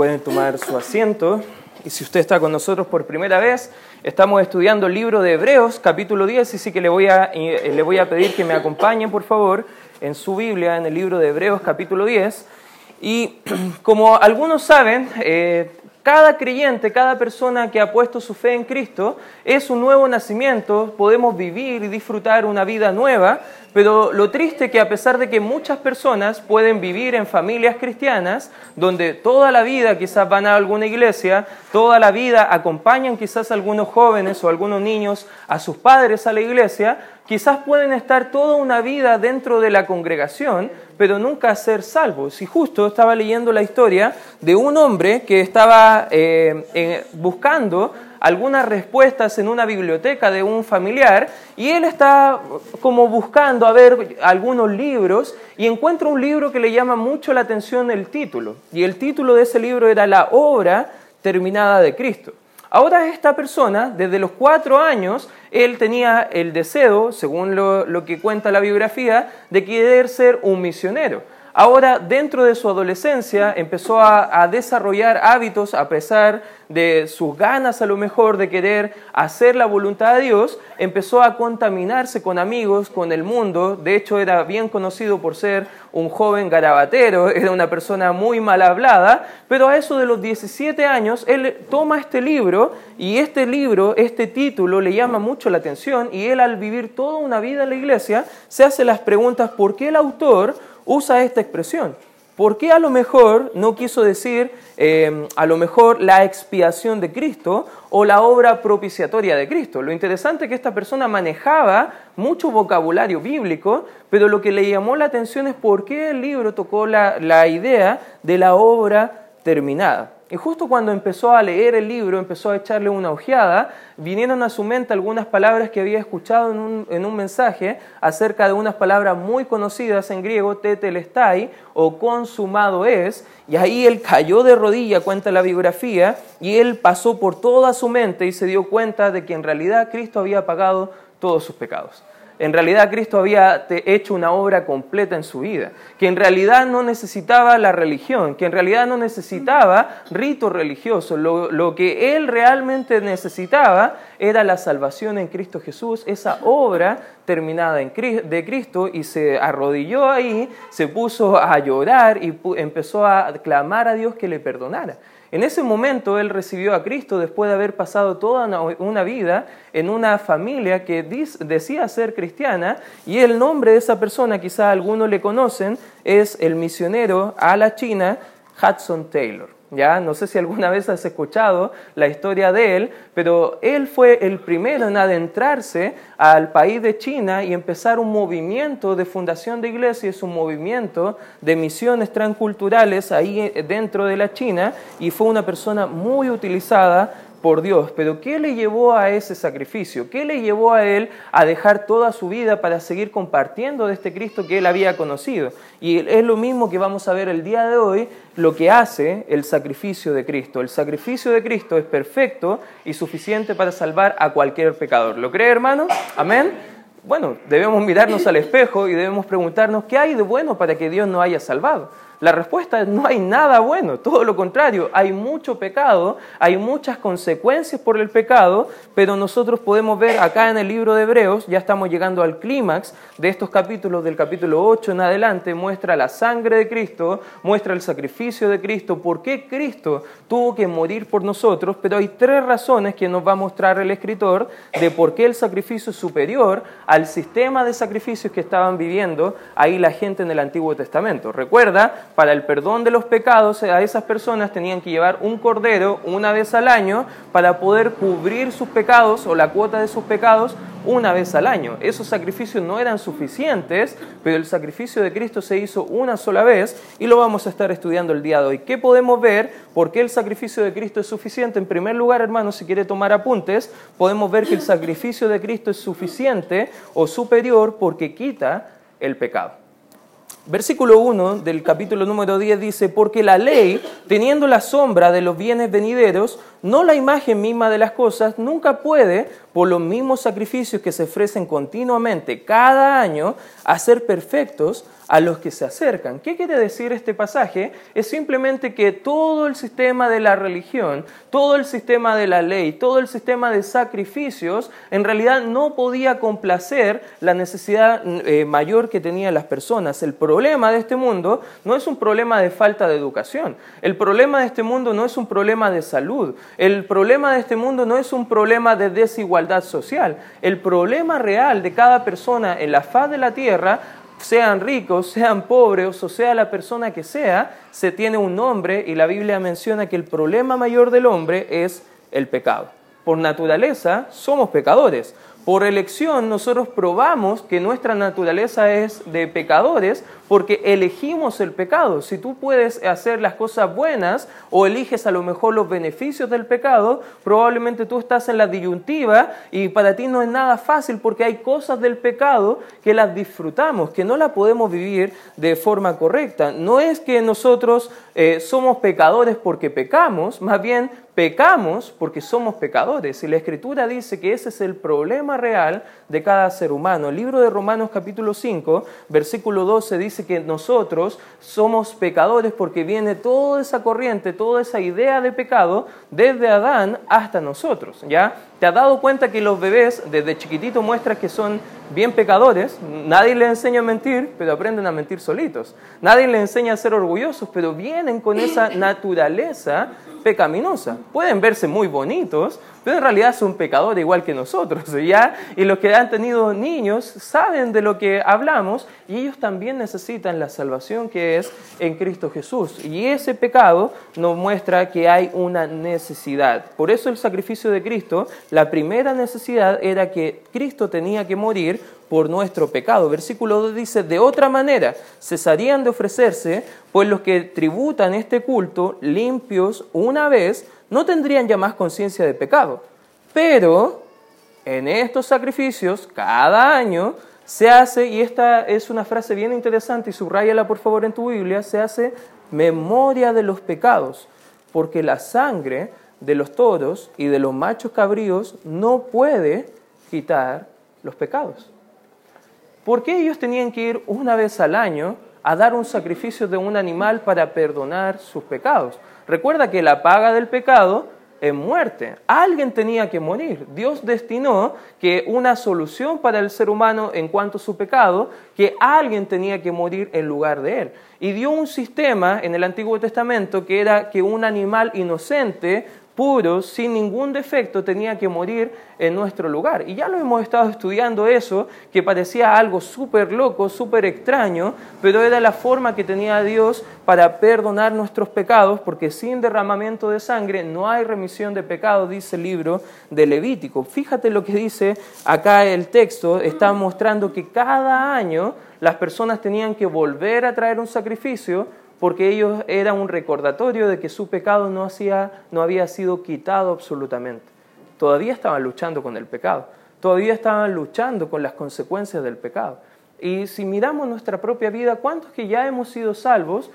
Pueden tomar su asiento. Y si usted está con nosotros por primera vez, estamos estudiando el libro de Hebreos, capítulo 10, y sí que le voy a, eh, le voy a pedir que me acompañen, por favor, en su Biblia, en el libro de Hebreos, capítulo 10. Y como algunos saben, eh, cada creyente, cada persona que ha puesto su fe en Cristo es un nuevo nacimiento, podemos vivir y disfrutar una vida nueva, pero lo triste que a pesar de que muchas personas pueden vivir en familias cristianas, donde toda la vida quizás van a alguna iglesia, toda la vida acompañan quizás a algunos jóvenes o algunos niños a sus padres a la iglesia, quizás pueden estar toda una vida dentro de la congregación, pero nunca ser salvos. Y justo estaba leyendo la historia de un hombre que estaba eh, buscando algunas respuestas en una biblioteca de un familiar y él está como buscando a ver algunos libros y encuentra un libro que le llama mucho la atención el título. Y el título de ese libro era La obra terminada de Cristo. Ahora esta persona, desde los cuatro años, él tenía el deseo, según lo, que cuenta la biografía, de querer ser un misionero. Ahora, dentro de su adolescencia, empezó a, desarrollar hábitos a pesar de sus ganas a lo mejor de querer hacer la voluntad de Dios, empezó a contaminarse con amigos, con el mundo. De hecho, era bien conocido por ser un joven garabatero, era una persona muy mal hablada, pero a eso de los 17 años, él toma este libro y este libro, este título, le llama mucho la atención y él al vivir toda una vida en la iglesia, se hace las preguntas, ¿por qué el autor usa esta expresión? ¿Por qué a lo mejor no quiso decir em, a lo mejor la expiación de Cristo o la obra propiciatoria de Cristo? Lo interesante es que esta persona manejaba mucho vocabulario bíblico, pero lo que le llamó la atención es por qué el libro tocó la idea de la obra terminada. Y justo cuando empezó a leer el libro, empezó a echarle una ojeada, vinieron a su mente algunas palabras que había escuchado en un, mensaje acerca de unas palabras muy conocidas en griego, tetelestai, o consumado es, y ahí él cayó de rodilla, cuenta la biografía, y él pasó por toda su mente y se dio cuenta de que en realidad Cristo había pagado todos sus pecados en realidad Cristo había hecho una obra completa en su vida, que en realidad no necesitaba la religión, que en realidad no necesitaba rito religioso, lo, lo que él realmente necesitaba era la salvación en Cristo Jesús, esa obra terminada de Cristo y se arrodilló ahí, se puso a llorar y empezó a clamar a Dios que le perdonara. En ese momento él recibió a Cristo después de haber pasado toda una vida en una familia que decía ser cristiana y el nombre de esa persona, quizá algunos le conocen, es el misionero a la China Hudson Taylor. ¿Ya? No sé si alguna vez has escuchado la historia de él, pero él fue el primero en adentrarse al país de China y empezar un movimiento de fundación de iglesias, un movimiento de misiones transculturales ahí dentro de la China y fue una persona muy utilizada por Dios, pero ¿qué le llevó a ese sacrificio? ¿Qué le llevó a él a dejar toda su vida para seguir compartiendo de este Cristo que él había conocido? Y es lo mismo que vamos a ver el día de hoy, lo que hace el sacrificio de Cristo. El sacrificio de Cristo es perfecto y suficiente para salvar a cualquier pecador. ¿Lo cree, hermano? Amén. Bueno, debemos mirarnos al espejo y debemos preguntarnos qué hay de bueno para que Dios nos haya salvado. La respuesta es no hay nada bueno, todo lo contrario, hay mucho pecado, hay muchas consecuencias por el pecado, pero nosotros podemos ver acá en el libro de Hebreos, ya estamos llegando al clímax de estos capítulos, del capítulo 8 en adelante, muestra la sangre de Cristo, muestra el sacrificio de Cristo, por qué Cristo tuvo que morir por nosotros, pero hay tres razones que nos va a mostrar el escritor de por qué el sacrificio es superior al sistema de sacrificios que estaban viviendo ahí la gente en el Antiguo Testamento. Recuerda, para el perdón de los pecados, a esas personas tenían que llevar un cordero una vez al año para poder cubrir sus pecados o la cuota de sus pecados una vez al año. Esos sacrificios no eran suficientes, pero el sacrificio de Cristo se hizo una sola vez y lo vamos a estar estudiando el día de hoy. ¿Qué podemos ver? ¿Por qué el sacrificio de Cristo es suficiente? En primer lugar, hermanos, si quiere tomar apuntes, podemos ver que el sacrificio de Cristo es suficiente o superior porque quita el pecado. Versículo 1 del capítulo número 10 dice, porque la ley, teniendo la sombra de los bienes venideros, no la imagen misma de las cosas, nunca puede, por los mismos sacrificios que se ofrecen continuamente cada año, hacer perfectos a los que se acercan. ¿Qué quiere decir este pasaje? Es simplemente que todo el sistema de la religión, todo el sistema de la ley, todo el sistema de sacrificios, en realidad no podía complacer la necesidad eh, mayor que tenían las personas. El problema de este mundo no es un problema de falta de educación, el problema de este mundo no es un problema de salud, el problema de este mundo no es un problema de desigualdad social, el problema real de cada persona en la faz de la tierra sean ricos, sean pobres o sea la persona que sea, se tiene un nombre y la Biblia menciona que el problema mayor del hombre es el pecado. Por naturaleza somos pecadores. Por elección nosotros probamos que nuestra naturaleza es de pecadores porque elegimos el pecado. Si tú puedes hacer las cosas buenas o eliges a lo mejor los beneficios del pecado, probablemente tú estás en la disyuntiva y para ti no es nada fácil porque hay cosas del pecado que las disfrutamos, que no las podemos vivir de forma correcta. No es que nosotros eh, somos pecadores porque pecamos, más bien pecamos porque somos pecadores. Y la Escritura dice que ese es el problema real de cada ser humano. El libro de Romanos capítulo 5, versículo 12 dice que nosotros somos pecadores porque viene toda esa corriente, toda esa idea de pecado desde Adán hasta nosotros, ¿ya? ¿Te has dado cuenta que los bebés desde chiquititos muestran que son bien pecadores? Nadie les enseña a mentir, pero aprenden a mentir solitos. Nadie les enseña a ser orgullosos, pero vienen con esa naturaleza pecaminosa. Pueden verse muy bonitos, pero en realidad son pecadores igual que nosotros, ¿ya? Y los que han tenido niños saben de lo que hablamos y ellos también necesitan la salvación que es en Cristo Jesús. Y ese pecado nos muestra que hay una necesidad. Por eso el sacrificio de Cristo, la primera necesidad era que Cristo tenía que morir por nuestro pecado. Versículo 2 dice, de otra manera cesarían de ofrecerse, pues los que tributan este culto limpios una vez no tendrían ya más conciencia de pecado. Pero en estos sacrificios, cada año, se hace, y esta es una frase bien interesante, y subrayala por favor en tu Biblia, se hace memoria de los pecados, porque la sangre de los toros y de los machos cabríos no puede quitar los pecados. ¿Por qué ellos tenían que ir una vez al año a dar un sacrificio de un animal para perdonar sus pecados? Recuerda que la paga del pecado es muerte. Alguien tenía que morir. Dios destinó que una solución para el ser humano en cuanto a su pecado, que alguien tenía que morir en lugar de él. Y dio un sistema en el Antiguo Testamento que era que un animal inocente puro, sin ningún defecto, tenía que morir en nuestro lugar. Y ya lo hemos estado estudiando eso, que parecía algo súper loco, súper extraño, pero era la forma que tenía Dios para perdonar nuestros pecados, porque sin derramamiento de sangre no hay remisión de pecados, dice el libro de Levítico. Fíjate lo que dice acá el texto, está mostrando que cada año las personas tenían que volver a traer un sacrificio porque ellos eran un recordatorio de que su pecado no, había sido quitado absolutamente. Todavía estaban luchando con el pecado, todavía estaban luchando con las consecuencias del pecado. Y si miramos nuestra propia vida, ¿cuántos que ya hemos sido salvos?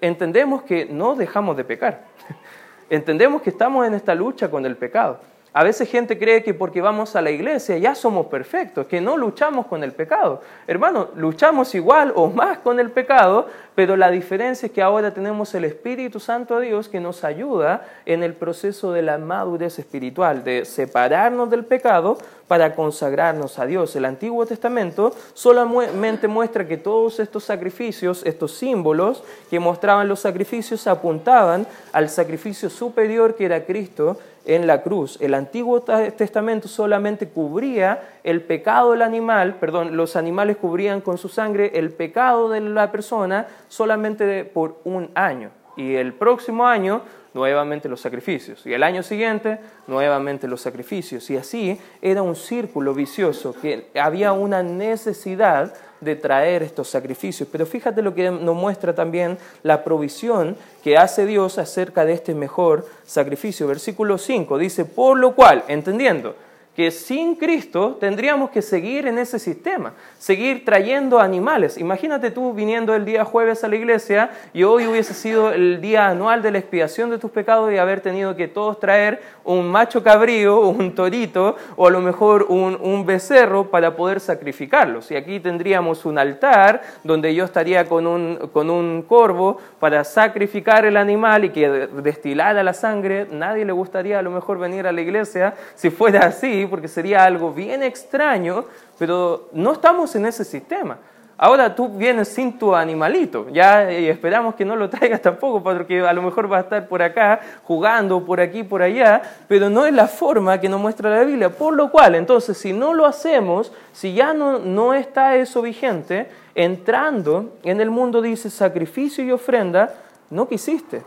Entendemos que no dejamos de pecar. Entendemos que estamos en esta lucha con el pecado. A veces gente cree que porque vamos a la iglesia ya somos perfectos, que no luchamos con el pecado. Hermano, luchamos igual o más con el pecado, pero la diferencia es que ahora tenemos el Espíritu Santo de Dios que nos ayuda en el proceso de la madurez espiritual, de separarnos del pecado para consagrarnos a Dios. El Antiguo Testamento solamente muestra que todos estos sacrificios, estos símbolos que mostraban los sacrificios, apuntaban al sacrificio superior que era Cristo en la cruz. El Antiguo Testamento solamente cubría el pecado del animal, perdón, los animales cubrían con su sangre el pecado de la persona solamente por un año. Y el próximo año, nuevamente los sacrificios. Y el año siguiente, nuevamente los sacrificios. Y así era un círculo vicioso, que había una necesidad de traer estos sacrificios. Pero fíjate lo que nos muestra también la provisión que hace Dios acerca de este mejor sacrificio. Versículo 5 dice, por lo cual, entendiendo que sin Cristo tendríamos que seguir en ese sistema, seguir trayendo animales. Imagínate tú viniendo el día jueves a la iglesia y hoy hubiese sido el día anual de la expiación de tus pecados y haber tenido que todos traer un macho cabrío, un torito o a lo mejor un, un becerro para poder sacrificarlos. Y aquí tendríamos un altar donde yo estaría con un, con un corvo para sacrificar el animal y que destilara la sangre. Nadie le gustaría a lo mejor venir a la iglesia si fuera así porque sería algo bien extraño, pero no estamos en ese sistema. Ahora tú vienes sin tu animalito, ya y esperamos que no lo traigas tampoco, porque a lo mejor va a estar por acá jugando, por aquí, por allá, pero no es la forma que nos muestra la Biblia. Por lo cual, entonces, si no lo hacemos, si ya no, no está eso vigente, entrando en el mundo dice sacrificio y ofrenda, no quisiste,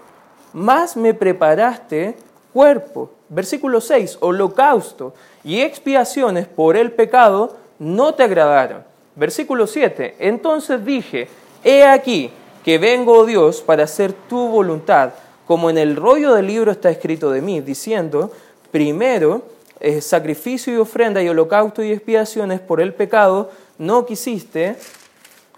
más me preparaste cuerpo. Versículo 6, holocausto y expiaciones por el pecado no te agradaron. Versículo 7, entonces dije, he aquí que vengo, oh Dios, para hacer tu voluntad, como en el rollo del libro está escrito de mí, diciendo, primero, eh, sacrificio y ofrenda y holocausto y expiaciones por el pecado no quisiste,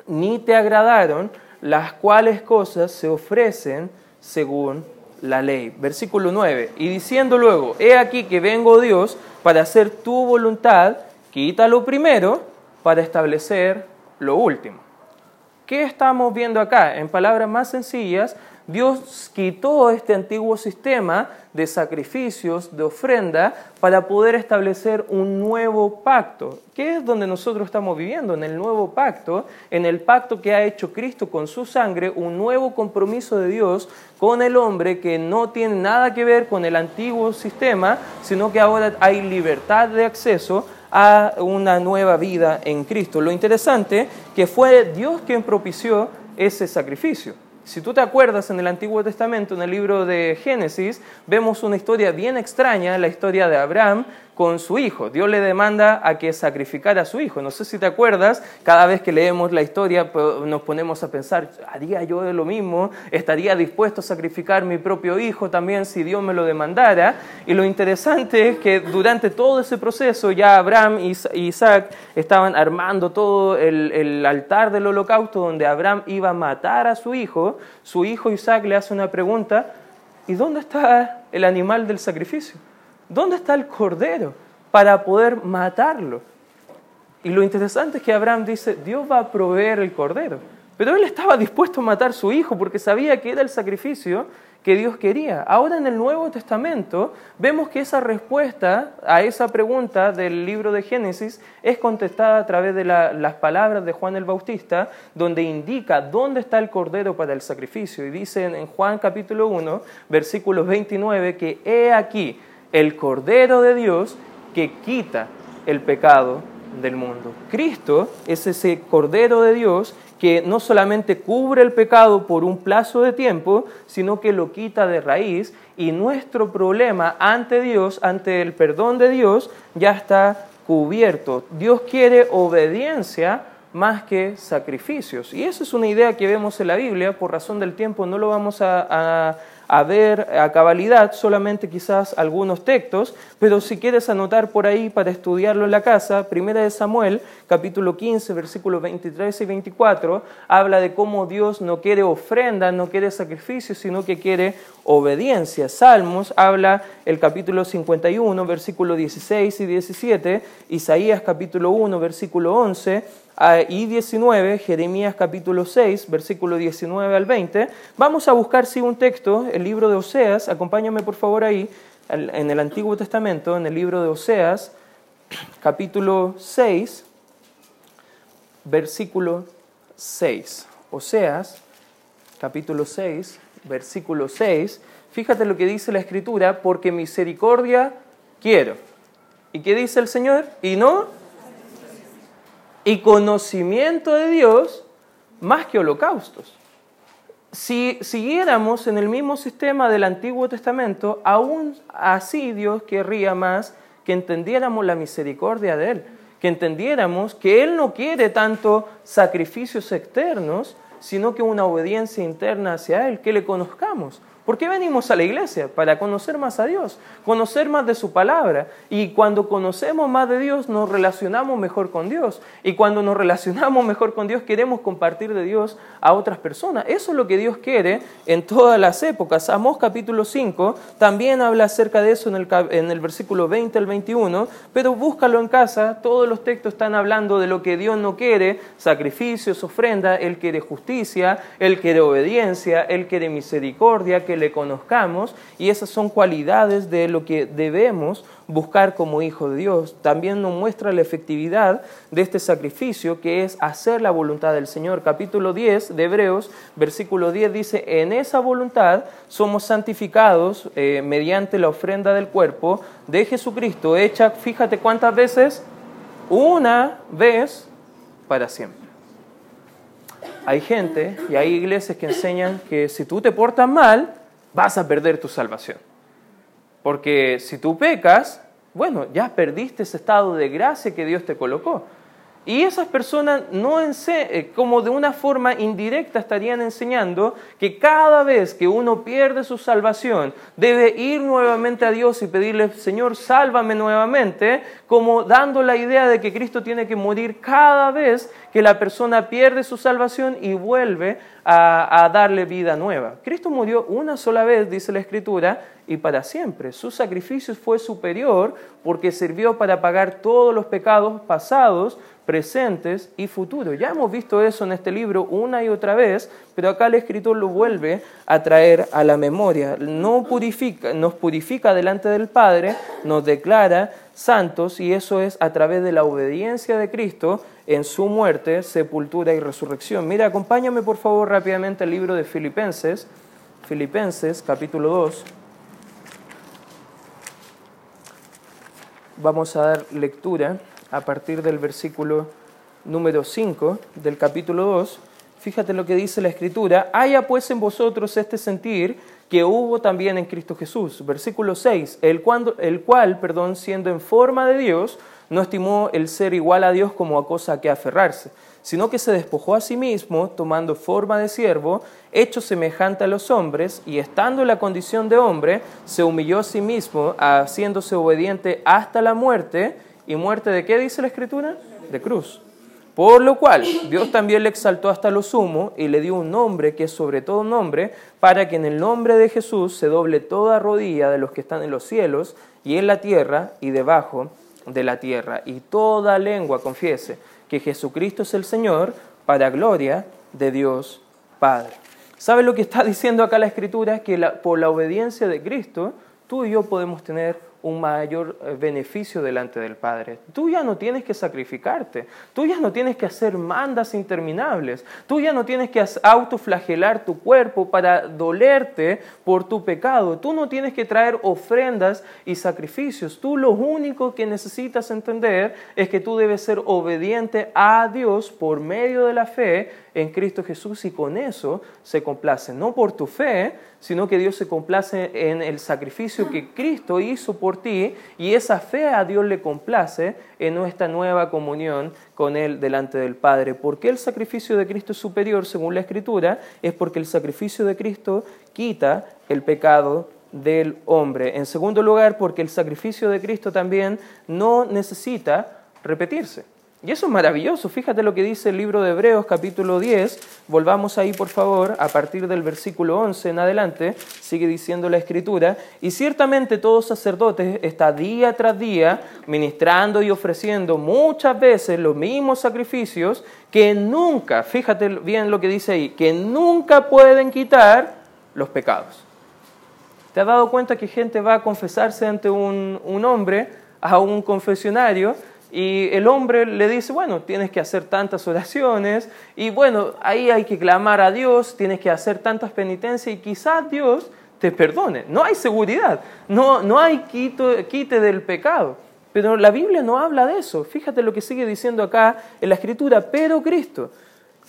ni te agradaron, las cuales cosas se ofrecen según la ley. Versículo 9. Y diciendo luego, he aquí que vengo Dios para hacer tu voluntad, quita lo primero para establecer lo último. ¿Qué estamos viendo acá? En palabras más sencillas, Dios quitó este antiguo sistema de sacrificios, de ofrenda, para poder establecer un nuevo pacto. ¿Qué es donde nosotros estamos viviendo? En el nuevo pacto, en el pacto que ha hecho Cristo con su sangre, un nuevo compromiso de Dios con el hombre que no tiene nada que ver con el antiguo sistema, sino que ahora hay libertad de acceso a una nueva vida en Cristo. Lo interesante que fue Dios quien propició ese sacrificio. Si tú te acuerdas en el Antiguo Testamento, en el libro de Génesis, vemos una historia bien extraña, la historia de Abraham, con su hijo. Dios le demanda a que sacrificara a su hijo. No sé si te acuerdas, cada vez que leemos la historia nos ponemos a pensar, ¿haría yo lo mismo? ¿Estaría dispuesto a sacrificar mi propio hijo también si Dios me lo demandara? Y lo interesante es que durante todo ese proceso ya Abraham y Isaac estaban armando todo el altar del holocausto donde Abraham iba a matar a su hijo. Su hijo Isaac le hace una pregunta, ¿y dónde está el animal del sacrificio? ¿Dónde está el cordero para poder matarlo? Y lo interesante es que Abraham dice, Dios va a proveer el cordero. Pero él estaba dispuesto a matar su hijo porque sabía que era el sacrificio que Dios quería. Ahora en el Nuevo Testamento vemos que esa respuesta a esa pregunta del libro de Génesis es contestada a través de las palabras de Juan el Bautista, donde indica dónde está el cordero para el sacrificio. Y dice en Juan capítulo 1, versículos 29, que he aquí, el Cordero de Dios que quita el pecado del mundo. Cristo es ese Cordero de Dios que no solamente cubre el pecado por un plazo de tiempo, sino que lo quita de raíz y nuestro problema ante Dios, ante el perdón de Dios, ya está cubierto. Dios quiere obediencia más que sacrificios. Y esa es una idea que vemos en la Biblia, por razón del tiempo no lo vamos a, a ver a cabalidad solamente quizás algunos textos, pero si quieres anotar por ahí para estudiarlo en la casa, Primera de Samuel, capítulo 15, versículos 23 y 24, habla de cómo Dios no quiere ofrenda, no quiere sacrificios, sino que quiere obediencia. Salmos habla el capítulo 51, versículo 16 y 17, Isaías capítulo 1, versículo 11, y 19, Jeremías capítulo 6, versículo 19 al 20. Vamos a buscar, sí, un texto, el libro de Oseas, acompáñame por favor ahí, en el Antiguo Testamento, en el libro de Oseas, capítulo 6, versículo 6. Oseas, capítulo 6, versículo 6. Fíjate lo que dice la Escritura, porque misericordia quiero. ¿Y qué dice el Señor? Y no y conocimiento de Dios más que holocaustos. Si siguiéramos en el mismo sistema del Antiguo Testamento, aún así Dios querría más que entendiéramos la misericordia de Él, que entendiéramos que Él no quiere tanto sacrificios externos, sino que una obediencia interna hacia Él, que le conozcamos. ¿Por qué venimos a la iglesia? Para conocer más a Dios, conocer más de su palabra. Y cuando conocemos más de Dios, nos relacionamos mejor con Dios. Y cuando nos relacionamos mejor con Dios, queremos compartir de Dios a otras personas. Eso es lo que Dios quiere en todas las épocas. Amós capítulo 5 también habla acerca de eso en el, versículo 20 al 21, pero búscalo en casa. Todos los textos están hablando de lo que Dios no quiere, sacrificios, ofrenda. Él quiere justicia, Él quiere obediencia, Él quiere misericordia, le conozcamos y esas son cualidades de lo que debemos buscar como hijo de Dios. También nos muestra la efectividad de este sacrificio que es hacer la voluntad del Señor. Capítulo 10 de Hebreos, versículo 10 dice, en esa voluntad somos santificados eh, mediante la ofrenda del cuerpo de Jesucristo, hecha, fíjate cuántas veces, una vez para siempre. Hay gente y hay iglesias que enseñan que si tú te portas mal, vas a perder tu salvación. Porque si tú pecas, bueno, ya perdiste ese estado de gracia que Dios te colocó. Y esas personas no eh, como de una forma indirecta estarían enseñando que cada vez que uno pierde su salvación debe ir nuevamente a Dios y pedirle, Señor, sálvame nuevamente, como dando la idea de que Cristo tiene que morir cada vez que la persona pierde su salvación y vuelve a, a darle vida nueva. Cristo murió una sola vez, dice la Escritura, y para siempre. Su sacrificio fue superior porque sirvió para pagar todos los pecados pasados, presentes y futuros. Ya hemos visto eso en este libro una y otra vez, pero acá el escritor lo vuelve a traer a la memoria. No purifica, nos purifica delante del Padre, nos declara santos y eso es a través de la obediencia de Cristo en su muerte, sepultura y resurrección. Mira, acompáñame por favor rápidamente al libro de Filipenses, Filipenses capítulo 2. Vamos a dar lectura a partir del versículo número 5 del capítulo 2, fíjate lo que dice la escritura, haya pues en vosotros este sentir que hubo también en Cristo Jesús. Versículo 6, el, cual, el cual, perdón, siendo en forma de Dios, no estimó el ser igual a Dios como a cosa a que aferrarse, sino que se despojó a sí mismo, tomando forma de siervo, hecho semejante a los hombres, y estando en la condición de hombre, se humilló a sí mismo, haciéndose obediente hasta la muerte, ¿Y muerte de qué dice la Escritura? De cruz. Por lo cual Dios también le exaltó hasta lo sumo y le dio un nombre que es sobre todo nombre, para que en el nombre de Jesús se doble toda rodilla de los que están en los cielos y en la tierra y debajo de la tierra, y toda lengua confiese que Jesucristo es el Señor, para gloria de Dios Padre. ¿Sabe lo que está diciendo acá la Escritura? Que por la obediencia de Cristo, tú y yo podemos tener un mayor eh, beneficio delante del Padre. Tú ya no tienes que sacrificarte, tú ya no tienes que hacer mandas interminables, tú ya no tienes que autoflagelar tu cuerpo para dolerte por tu pecado, tú no tienes que traer ofrendas y sacrificios, tú lo único que necesitas entender es que tú debes ser obediente a Dios por medio de la fe en Cristo Jesús y con eso se complace, no por tu fe, sino que Dios se complace en el sacrificio que Cristo hizo por ti y esa fe a Dios le complace en nuestra nueva comunión con Él delante del Padre. ¿Por qué el sacrificio de Cristo es superior según la Escritura? Es porque el sacrificio de Cristo quita el pecado del hombre. En segundo lugar, porque el sacrificio de Cristo también no necesita repetirse. Y eso es maravilloso. Fíjate lo que dice el libro de Hebreos capítulo 10. Volvamos ahí, por favor, a partir del versículo 11 en adelante. Sigue diciendo la escritura. Y ciertamente todo sacerdote está día tras día ministrando y ofreciendo muchas veces los mismos sacrificios que nunca, fíjate bien lo que dice ahí, que nunca pueden quitar los pecados. ¿Te has dado cuenta que gente va a confesarse ante un, un hombre, a un confesionario, y el hombre le dice, bueno, tienes que hacer tantas oraciones y bueno, ahí hay que clamar a Dios, tienes que hacer tantas penitencias y quizás Dios te perdone. No hay seguridad, no, no hay quito, quite del pecado. Pero la Biblia no habla de eso. Fíjate lo que sigue diciendo acá en la Escritura, pero Cristo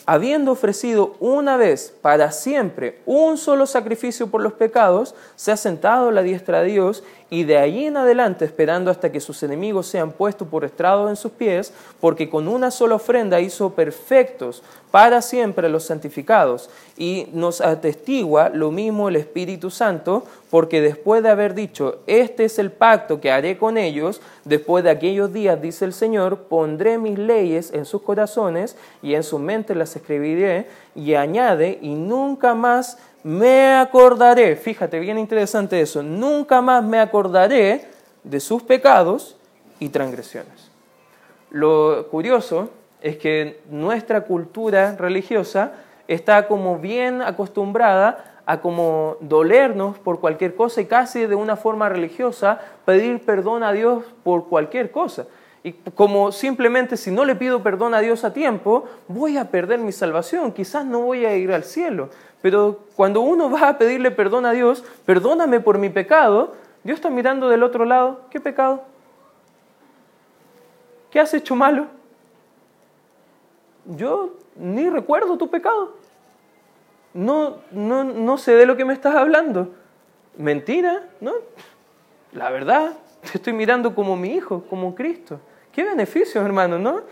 habiendo ofrecido una vez para siempre un solo sacrificio por los pecados, se ha sentado a la diestra de Dios y de allí en adelante esperando hasta que sus enemigos sean puestos por estrado en sus pies, porque con una sola ofrenda hizo perfectos para siempre los santificados. Y nos atestigua lo mismo el Espíritu Santo, porque después de haber dicho, este es el pacto que haré con ellos, después de aquellos días, dice el Señor, pondré mis leyes en sus corazones y en su mente las escribiré, y añade, y nunca más me acordaré, fíjate, bien interesante eso, nunca más me acordaré de sus pecados y transgresiones. Lo curioso es que nuestra cultura religiosa está como bien acostumbrada a como dolernos por cualquier cosa y casi de una forma religiosa pedir perdón a Dios por cualquier cosa. Y como simplemente si no le pido perdón a Dios a tiempo, voy a perder mi salvación, quizás no voy a ir al cielo. Pero cuando uno va a pedirle perdón a Dios, perdóname por mi pecado, Dios está mirando del otro lado, ¿qué pecado? ¿Qué has hecho malo? Yo ni recuerdo tu pecado. No, no, no sé de lo que me estás hablando. Mentira, ¿no? La verdad, te estoy mirando como mi hijo, como Cristo. Qué beneficio, hermano, ¿no?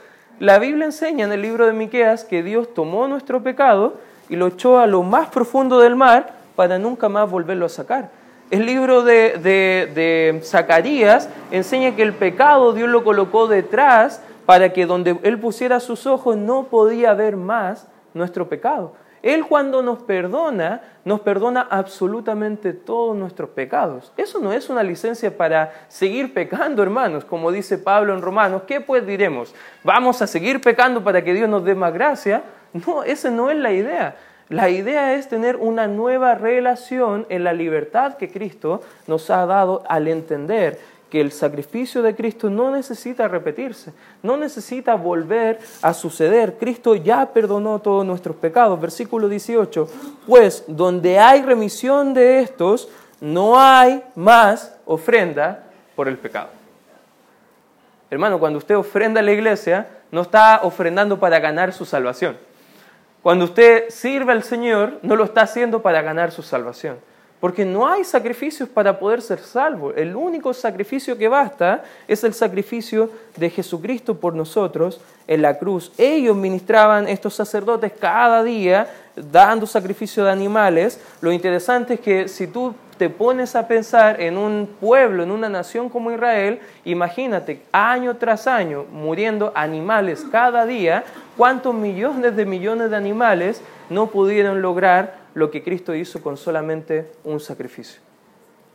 La Biblia enseña en el libro de Miqueas que Dios tomó nuestro pecado y lo echó a lo más profundo del mar para nunca más volverlo a sacar. El libro de, de, Zacarías enseña que el pecado Dios lo colocó detrás para que donde Él pusiera sus ojos no podía ver más nuestro pecado. Él cuando nos perdona, nos perdona absolutamente todos nuestros pecados. Eso no es una licencia para seguir pecando, hermanos, como dice Pablo en Romanos. ¿Qué pues diremos? ¿Vamos a seguir pecando para que Dios nos dé más gracia? No, esa no es la idea. La idea es tener una nueva relación en la libertad que Cristo nos ha dado al entender que el sacrificio de Cristo no necesita repetirse, no necesita volver a suceder. Cristo ya perdonó todos nuestros pecados. Versículo 18, pues donde hay remisión de estos, no hay más ofrenda por el pecado. Hermano, cuando usted ofrenda a la iglesia, no está ofrendando para ganar su salvación. Cuando usted sirve al Señor, no lo está haciendo para ganar su salvación. Porque no hay sacrificios para poder ser salvo. El único sacrificio que basta es el sacrificio de Jesucristo por nosotros en la cruz. Ellos ministraban, estos sacerdotes, cada día dando sacrificio de animales. Lo interesante es que si tú te pones a pensar en un pueblo, en una nación como Israel, imagínate año tras año muriendo animales cada día, ¿cuántos millones de millones de animales no pudieron lograr lo que Cristo hizo con solamente un sacrificio?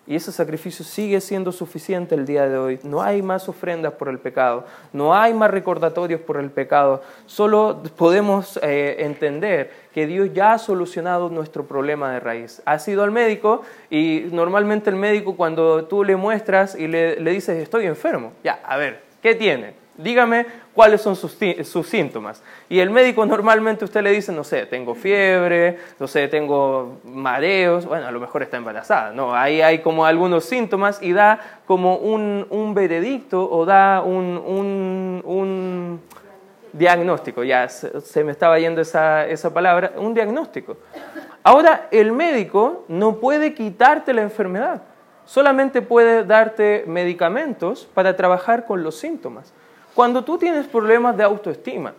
Y ese sacrificio sigue siendo suficiente el día de hoy. No hay más ofrendas por el pecado, no hay más recordatorios por el pecado. Solo podemos eh, entender que Dios ya ha solucionado nuestro problema de raíz. Has ido al médico y normalmente el médico cuando tú le muestras y le, le dices estoy enfermo, ya, a ver, ¿qué tiene? Dígame cuáles son sus, síntomas. Y el médico normalmente usted le dice, no sé, tengo fiebre, no sé, tengo mareos, bueno, a lo mejor está embarazada, no, ahí hay como algunos síntomas y da como un, veredicto o da un, diagnóstico, ya se, me estaba yendo esa, esa palabra, un diagnóstico. Ahora, el médico no puede quitarte la enfermedad, solamente puede darte medicamentos para trabajar con los síntomas. Cuando tú tienes problemas de autoestima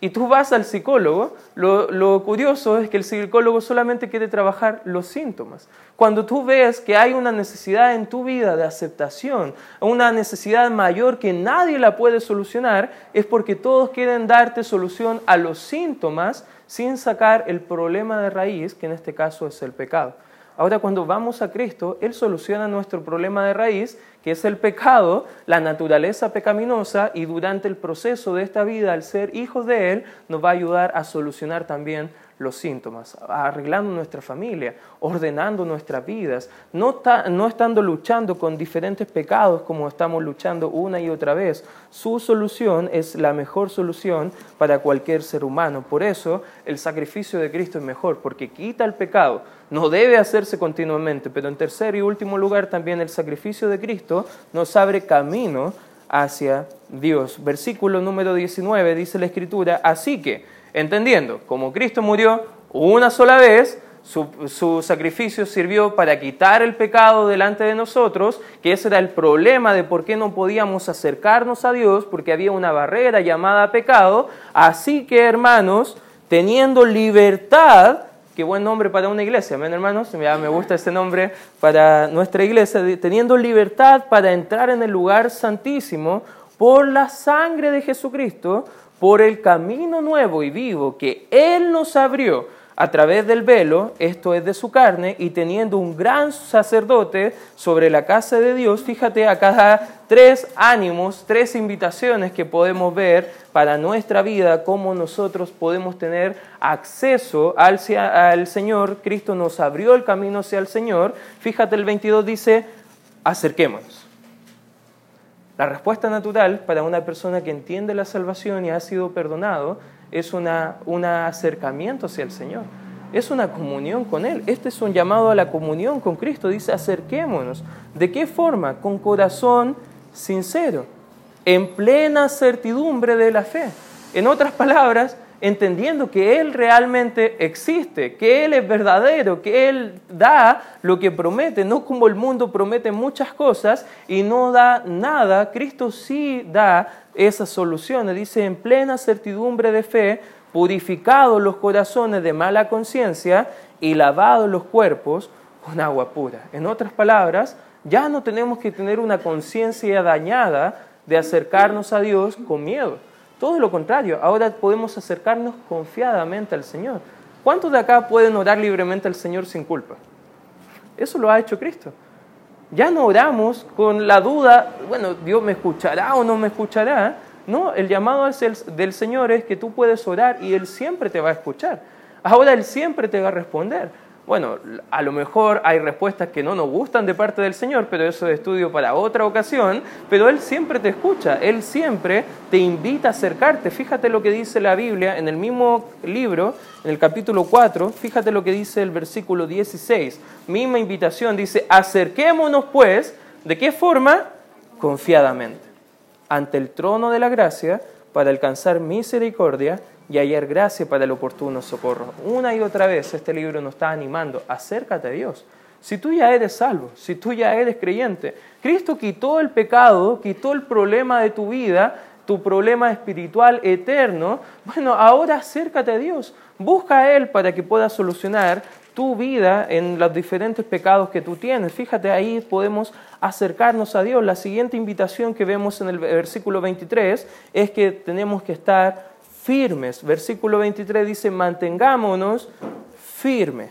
y tú vas al psicólogo, lo, curioso es que el psicólogo solamente quiere trabajar los síntomas. Cuando tú ves que hay una necesidad en tu vida de aceptación, una necesidad mayor que nadie la puede solucionar, es porque todos quieren darte solución a los síntomas sin sacar el problema de raíz, que en este caso es el pecado. Ahora cuando vamos a Cristo, Él soluciona nuestro problema de raíz, que es el pecado, la naturaleza pecaminosa, y durante el proceso de esta vida, al ser hijos de Él, nos va a ayudar a solucionar también los síntomas, arreglando nuestra familia, ordenando nuestras vidas, no, no, estando luchando con diferentes pecados como estamos luchando una y otra vez. Su solución es la mejor solución para cualquier ser humano. Por eso el sacrificio de Cristo es mejor, porque quita el pecado. No debe hacerse continuamente, pero en tercer y último lugar también el sacrificio de Cristo nos abre camino hacia Dios. Versículo número 19 dice la Escritura, así que entendiendo, como Cristo murió una sola vez, su, sacrificio sirvió para quitar el pecado delante de nosotros, que ese era el problema de por qué no podíamos acercarnos a Dios, porque había una barrera llamada pecado. Así que, hermanos, teniendo libertad, qué buen nombre para una iglesia, amén hermanos, me gusta ese nombre para nuestra iglesia, teniendo libertad para entrar en el lugar santísimo por la sangre de Jesucristo, por el camino nuevo y vivo que Él nos abrió a través del velo, esto es de su carne, y teniendo un gran sacerdote sobre la casa de Dios, fíjate acá tres ánimos, tres invitaciones que podemos ver para nuestra vida, cómo nosotros podemos tener acceso al, al Señor. Cristo nos abrió el camino hacia el Señor. Fíjate el 22 dice, acerquémonos. La respuesta natural para una persona que entiende la salvación y ha sido perdonado es una, un acercamiento hacia el Señor, es una comunión con Él. Este es un llamado a la comunión con Cristo. Dice, acerquémonos. ¿De qué forma? Con corazón sincero, en plena certidumbre de la fe. En otras palabras, entendiendo que Él realmente existe, que Él es verdadero, que Él da lo que promete, no como el mundo promete muchas cosas y no da nada, Cristo sí da esas soluciones. Dice, en plena certidumbre de fe, purificados los corazones de mala conciencia y lavados los cuerpos con agua pura. En otras palabras, ya no tenemos que tener una conciencia dañada de acercarnos a Dios con miedo. Todo lo contrario, ahora podemos acercarnos confiadamente al Señor. ¿Cuántos de acá pueden orar libremente al Señor sin culpa? Eso lo ha hecho Cristo. Ya no oramos con la duda, bueno, Dios me escuchará o no me escuchará. No, el llamado del Señor es que tú puedes orar y Él siempre te va a escuchar. Ahora Él siempre te va a responder. Bueno, a lo mejor hay respuestas que no nos gustan de parte del Señor, pero eso es estudio para otra ocasión, pero Él siempre te escucha, Él siempre te invita a acercarte. Fíjate lo que dice la Biblia en el mismo libro, en el capítulo 4, fíjate lo que dice el versículo 16, misma invitación, dice, acerquémonos pues, ¿de qué forma? Confiadamente, ante el trono de la gracia, para alcanzar misericordia y hallar gracia para el oportuno socorro. Una y otra vez este libro nos está animando, acércate a Dios. Si tú ya eres salvo, si tú ya eres creyente, Cristo quitó el pecado, quitó el problema de tu vida, tu problema espiritual eterno, bueno, ahora acércate a Dios, busca a Él para que pueda solucionar tu vida en los diferentes pecados que tú tienes. Fíjate, ahí podemos acercarnos a Dios. La siguiente invitación que vemos en el versículo 23 es que tenemos que estar firmes. Versículo 23 dice, mantengámonos firmes,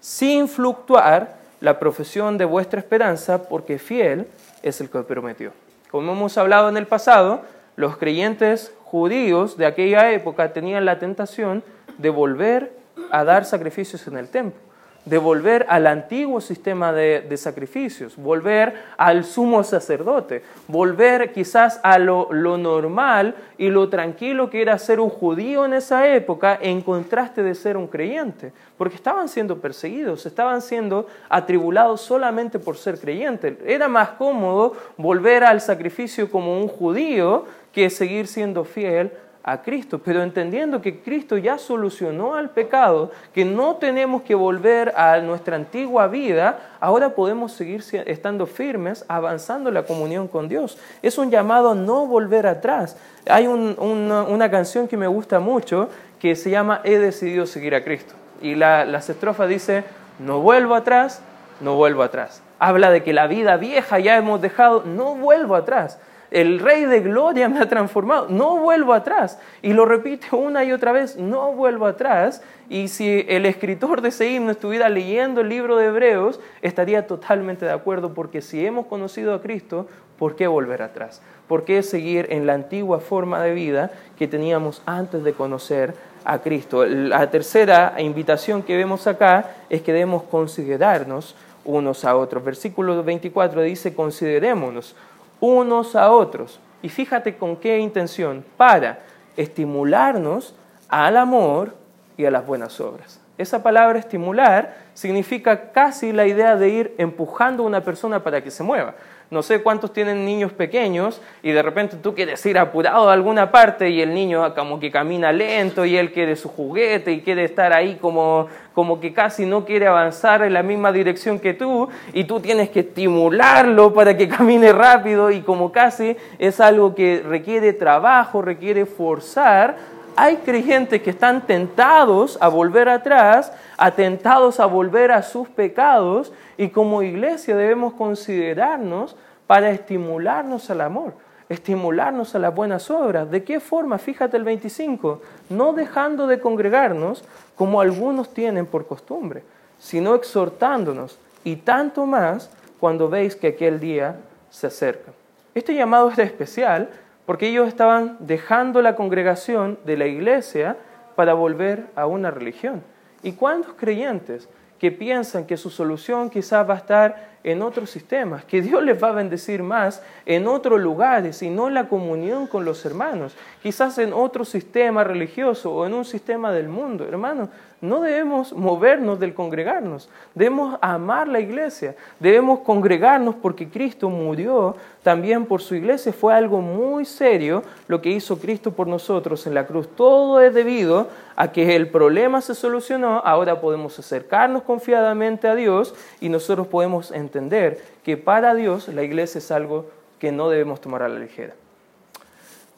sin fluctuar la profesión de vuestra esperanza, porque fiel es el que prometió. Como hemos hablado en el pasado, los creyentes judíos de aquella época tenían la tentación de volver a dar sacrificios en el templo de volver al antiguo sistema de, sacrificios, volver al sumo sacerdote, volver quizás a lo, lo, normal y lo tranquilo que era ser un judío en esa época en contraste de ser un creyente, porque estaban siendo perseguidos, estaban siendo atribulados solamente por ser creyentes. Era más cómodo volver al sacrificio como un judío que seguir siendo fiel a Cristo, pero entendiendo que Cristo ya solucionó al pecado, que no tenemos que volver a nuestra antigua vida, ahora podemos seguir estando firmes, avanzando la comunión con Dios. Es un llamado a no volver atrás. Hay una, canción que me gusta mucho que se llama He decidido seguir a Cristo. Y la, las estrofas dice, no vuelvo atrás, no vuelvo atrás. Habla de que la vida vieja ya hemos dejado, no vuelvo atrás el Rey de Gloria me ha transformado, no vuelvo atrás. Y lo repite una y otra vez, no vuelvo atrás. Y si el escritor de ese himno estuviera leyendo el libro de Hebreos, estaría totalmente de acuerdo, porque si hemos conocido a Cristo, ¿por qué volver atrás? ¿Por qué seguir en la antigua forma de vida que teníamos antes de conocer a Cristo? La tercera invitación que vemos acá es que debemos considerarnos unos a otros. Versículo 24 dice, considerémonos unos a otros. Y fíjate con qué intención, para estimularnos al amor y a las buenas obras. Esa palabra estimular significa casi la idea de ir empujando a una persona para que se mueva. No sé cuántos tienen niños pequeños y de repente tú quieres ir apurado a alguna parte y el niño como que camina lento y él quiere su juguete y quiere estar ahí como, como que casi no quiere avanzar en la misma dirección que tú y tú tienes que estimularlo para que camine rápido y como casi es algo que requiere trabajo, requiere forzar, hay creyentes que están tentados a volver atrás, atentados a volver a sus pecados y como iglesia debemos considerarnos para estimularnos al amor, estimularnos a las buenas obras. ¿De qué forma? Fíjate el 25, no dejando de congregarnos como algunos tienen por costumbre, sino exhortándonos y tanto más cuando veis que aquel día se acerca. Este llamado es especial porque ellos estaban dejando la congregación de la iglesia para volver a una religión. ¿Y cuántos creyentes que piensan que su solución quizás va a estar en otros sistemas, que Dios les va a bendecir más en otros lugares y no la comunión con los hermanos, quizás en otro sistema religioso o en un sistema del mundo. Hermanos, no debemos movernos del congregarnos, debemos amar la iglesia, debemos congregarnos porque Cristo murió también por su iglesia. Fue algo muy serio lo que hizo Cristo por nosotros en la cruz. Todo es debido a que el problema se solucionó, ahora podemos acercarnos confiadamente a Dios y nosotros podemos entender que para Dios la iglesia es algo que no debemos tomar a la ligera.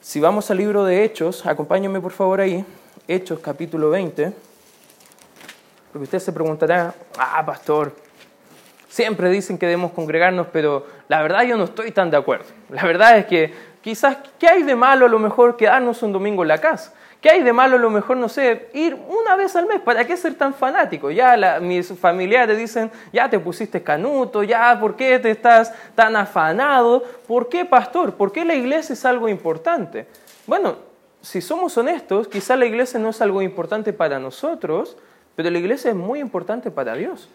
Si vamos al libro de Hechos, acompáñenme por favor ahí, Hechos capítulo 20. Porque usted se preguntará, ah, pastor, siempre dicen que debemos congregarnos, pero la verdad yo no estoy tan de acuerdo. La verdad es que quizás, ¿qué hay de malo a lo mejor quedarnos un domingo en la casa? ¿Qué hay de malo a lo mejor, no sé, ir una vez al mes? ¿Para qué ser tan fanático? Ya mis familiares dicen, ya te pusiste canuto, ya, ¿por qué te estás tan afanado? ¿Por qué, pastor? ¿Por qué la iglesia es algo importante? Bueno, si somos honestos, quizás la iglesia no es algo importante para nosotros, pero la iglesia es muy importante para Dios.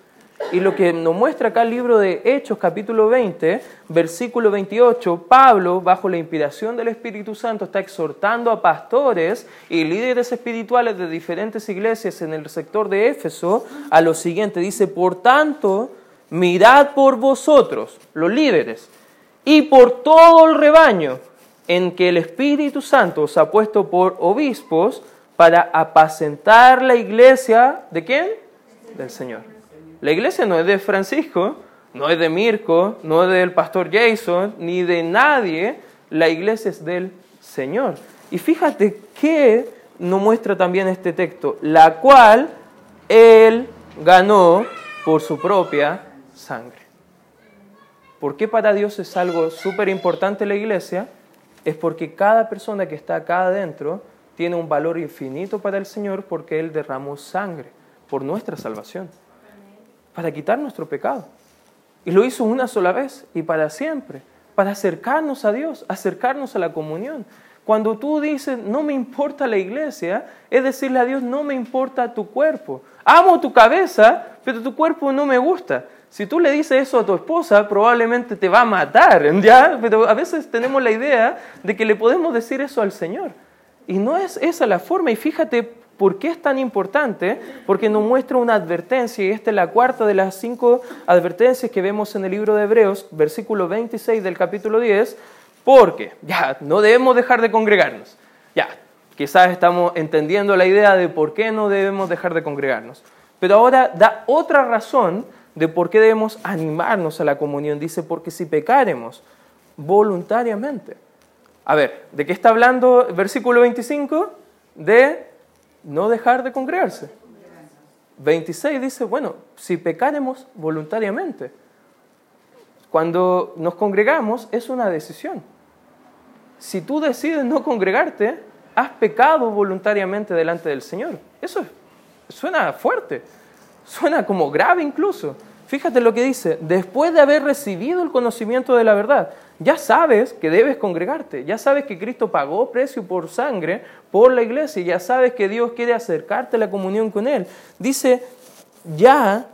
Y lo que nos muestra acá el libro de Hechos capítulo 20, versículo 28, Pablo, bajo la inspiración del Espíritu Santo, está exhortando a pastores y líderes espirituales de diferentes iglesias en el sector de Éfeso a lo siguiente. Dice, por tanto, mirad por vosotros, los líderes, y por todo el rebaño en que el Espíritu Santo os ha puesto por obispos, para apacentar la iglesia de quién? Del Señor. La iglesia no es de Francisco, no es de Mirko, no es del pastor Jason, ni de nadie. La iglesia es del Señor. Y fíjate que nos muestra también este texto, la cual Él ganó por su propia sangre. ¿Por qué para Dios es algo súper importante la iglesia? Es porque cada persona que está acá adentro tiene un valor infinito para el Señor porque Él derramó sangre por nuestra salvación, para quitar nuestro pecado. Y lo hizo una sola vez y para siempre, para acercarnos a Dios, acercarnos a la comunión. Cuando tú dices, no me importa la iglesia, es decirle a Dios, no me importa tu cuerpo. Amo tu cabeza, pero tu cuerpo no me gusta. Si tú le dices eso a tu esposa, probablemente te va a matar, ¿ya? Pero a veces tenemos la idea de que le podemos decir eso al Señor. Y no es esa la forma. Y fíjate por qué es tan importante, porque nos muestra una advertencia, y esta es la cuarta de las cinco advertencias que vemos en el libro de Hebreos, versículo 26 del capítulo 10, porque ya no debemos dejar de congregarnos. Ya, quizás estamos entendiendo la idea de por qué no debemos dejar de congregarnos. Pero ahora da otra razón de por qué debemos animarnos a la comunión. Dice, porque si pecaremos voluntariamente, a ver, ¿de qué está hablando el versículo 25? De no dejar de congregarse. 26 dice, bueno, si pecaremos voluntariamente. Cuando nos congregamos es una decisión. Si tú decides no congregarte, has pecado voluntariamente delante del Señor. Eso suena fuerte, suena como grave incluso. Fíjate lo que dice, después de haber recibido el conocimiento de la verdad, ya sabes que debes congregarte, ya sabes que Cristo pagó precio por sangre por la iglesia, ya sabes que Dios quiere acercarte a la comunión con Él. Dice, ya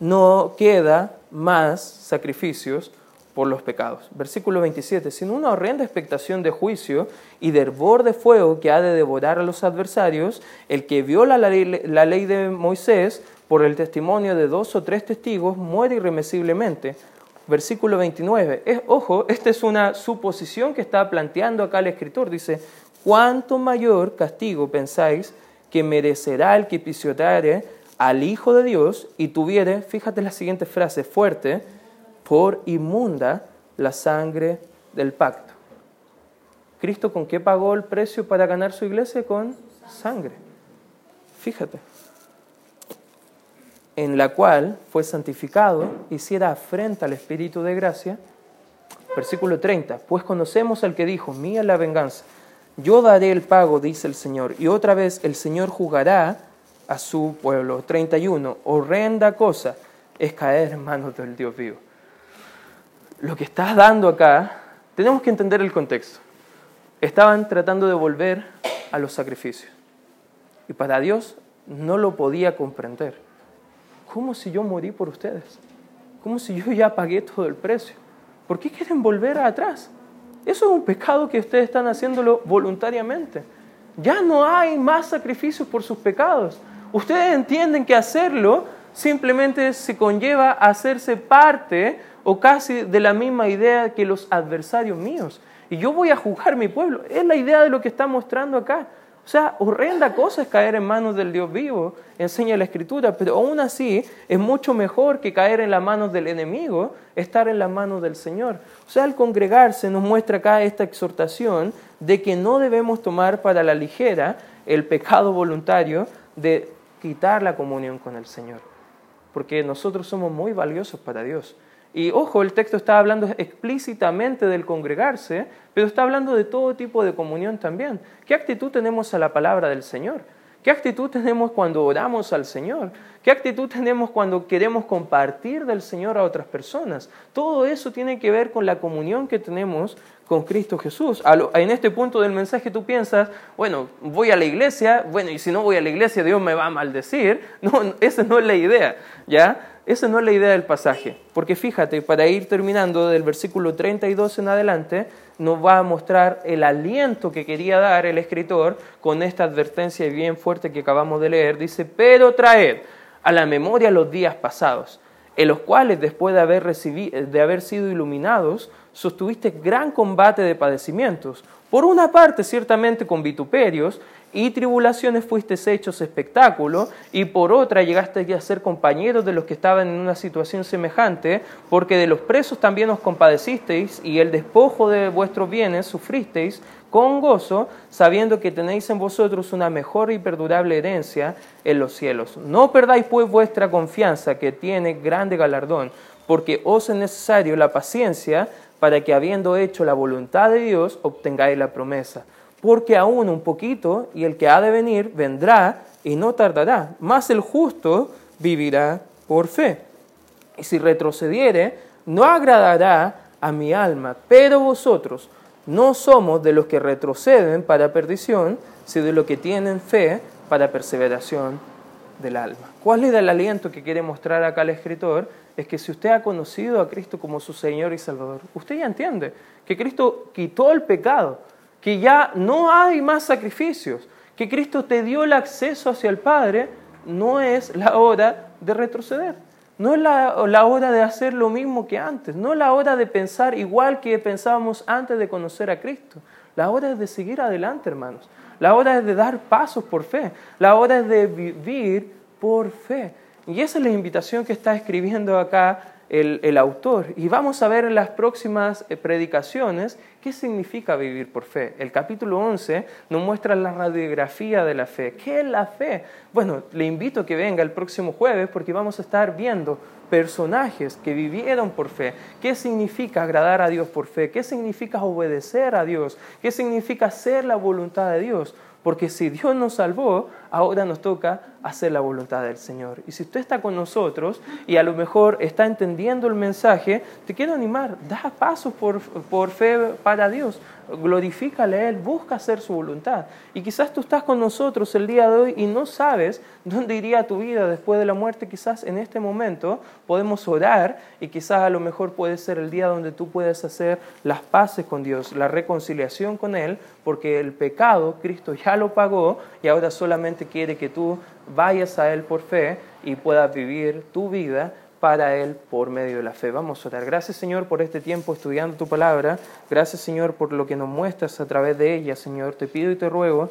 no queda más sacrificios por los pecados. Versículo 27, sino una horrenda expectación de juicio y de hervor de fuego que ha de devorar a los adversarios, el que viola la ley de Moisés por el testimonio de dos o tres testigos, muere irremisiblemente. Versículo 29. Es, ojo, esta es una suposición que está planteando acá el escritor. Dice, ¿cuánto mayor castigo pensáis que merecerá el que pisoteare al Hijo de Dios y tuviere, fíjate la siguiente frase fuerte, por inmunda la sangre del pacto? ¿Cristo con qué pagó el precio para ganar su iglesia? Con sangre. Fíjate. En la cual fue santificado, hiciera afrenta al Espíritu de gracia. Versículo 30. Pues conocemos al que dijo, mía la venganza. Yo daré el pago, dice el Señor. Y otra vez el Señor jugará a su pueblo. 31. Horrenda cosa es caer en manos del Dios vivo. Lo que estás dando acá, tenemos que entender el contexto. Estaban tratando de volver a los sacrificios. Y para Dios no lo podía comprender. ¿Cómo si yo morí por ustedes? ¿Cómo si yo ya pagué todo el precio? ¿Por qué quieren volver atrás? Eso es un pecado que ustedes están haciéndolo voluntariamente. Ya no hay más sacrificios por sus pecados. Ustedes entienden que hacerlo simplemente se conlleva hacerse parte o casi de la misma idea que los adversarios míos. Y yo voy a juzgar mi pueblo. Es la idea de lo que está mostrando acá. O sea, horrenda cosa es caer en manos del Dios vivo, enseña la Escritura, pero aún así es mucho mejor que caer en las manos del enemigo, estar en las manos del Señor. O sea, al congregarse nos muestra acá esta exhortación de que no debemos tomar para la ligera el pecado voluntario de quitar la comunión con el Señor, porque nosotros somos muy valiosos para Dios. Y ojo, el texto está hablando explícitamente del congregarse, pero está hablando de todo tipo de comunión también. ¿Qué actitud tenemos a la palabra del Señor? ¿Qué actitud tenemos cuando oramos al Señor? ¿Qué actitud tenemos cuando queremos compartir del Señor a otras personas? Todo eso tiene que ver con la comunión que tenemos con Cristo Jesús. En este punto del mensaje tú piensas, bueno, voy a la iglesia, bueno, y si no voy a la iglesia Dios me va a maldecir. No, esa no es la idea, ¿ya? Esa no es la idea del pasaje, porque fíjate, para ir terminando del versículo 32 en adelante, nos va a mostrar el aliento que quería dar el escritor con esta advertencia bien fuerte que acabamos de leer. Dice, pero traed a la memoria los días pasados, en los cuales después de haber, de haber sido iluminados, sostuviste gran combate de padecimientos. Por una parte, ciertamente con vituperios, y tribulaciones fuiste hechos espectáculo, y por otra llegaste a ser compañeros de los que estaban en una situación semejante, porque de los presos también os compadecisteis, y el despojo de vuestros bienes sufristeis con gozo, sabiendo que tenéis en vosotros una mejor y perdurable herencia en los cielos. No perdáis pues vuestra confianza, que tiene grande galardón, porque os es necesario la paciencia, para que habiendo hecho la voluntad de Dios, obtengáis la promesa porque aún un poquito, y el que ha de venir vendrá y no tardará, mas el justo vivirá por fe. Y si retrocediere, no agradará a mi alma, pero vosotros no somos de los que retroceden para perdición, sino de los que tienen fe para perseveración del alma. ¿Cuál es el aliento que quiere mostrar acá el escritor? Es que si usted ha conocido a Cristo como su Señor y Salvador, usted ya entiende que Cristo quitó el pecado, que ya no hay más sacrificios, que Cristo te dio el acceso hacia el Padre, no es la hora de retroceder. No es la, hora de hacer lo mismo que antes, no es la hora de pensar igual que pensábamos antes de conocer a Cristo. La hora es de seguir adelante, hermanos. La hora es de dar pasos por fe. La hora es de vivir por fe. Y esa es la invitación que está escribiendo acá el, autor. Y vamos a ver en las próximas eh, predicaciones qué significa vivir por fe. El capítulo 11 nos muestra la radiografía de la fe. ¿Qué es la fe? Bueno, le invito a que venga el próximo jueves porque vamos a estar viendo personajes que vivieron por fe. ¿Qué significa agradar a Dios por fe? ¿Qué significa obedecer a Dios? ¿Qué significa hacer la voluntad de Dios? Porque si Dios nos salvó, ahora nos toca hacer la voluntad del Señor. Y si usted está con nosotros y a lo mejor está entendiendo el mensaje, te quiero animar, da pasos por, por fe para Dios glorifícale a Él, busca hacer su voluntad. Y quizás tú estás con nosotros el día de hoy y no sabes dónde iría tu vida después de la muerte. Quizás en este momento podemos orar y quizás a lo mejor puede ser el día donde tú puedes hacer las paces con Dios, la reconciliación con Él, porque el pecado Cristo ya lo pagó y ahora solamente quiere que tú vayas a Él por fe y puedas vivir tu vida para Él por medio de la fe. Vamos a orar. Gracias Señor por este tiempo estudiando tu palabra. Gracias Señor por lo que nos muestras a través de ella, Señor. Te pido y te ruego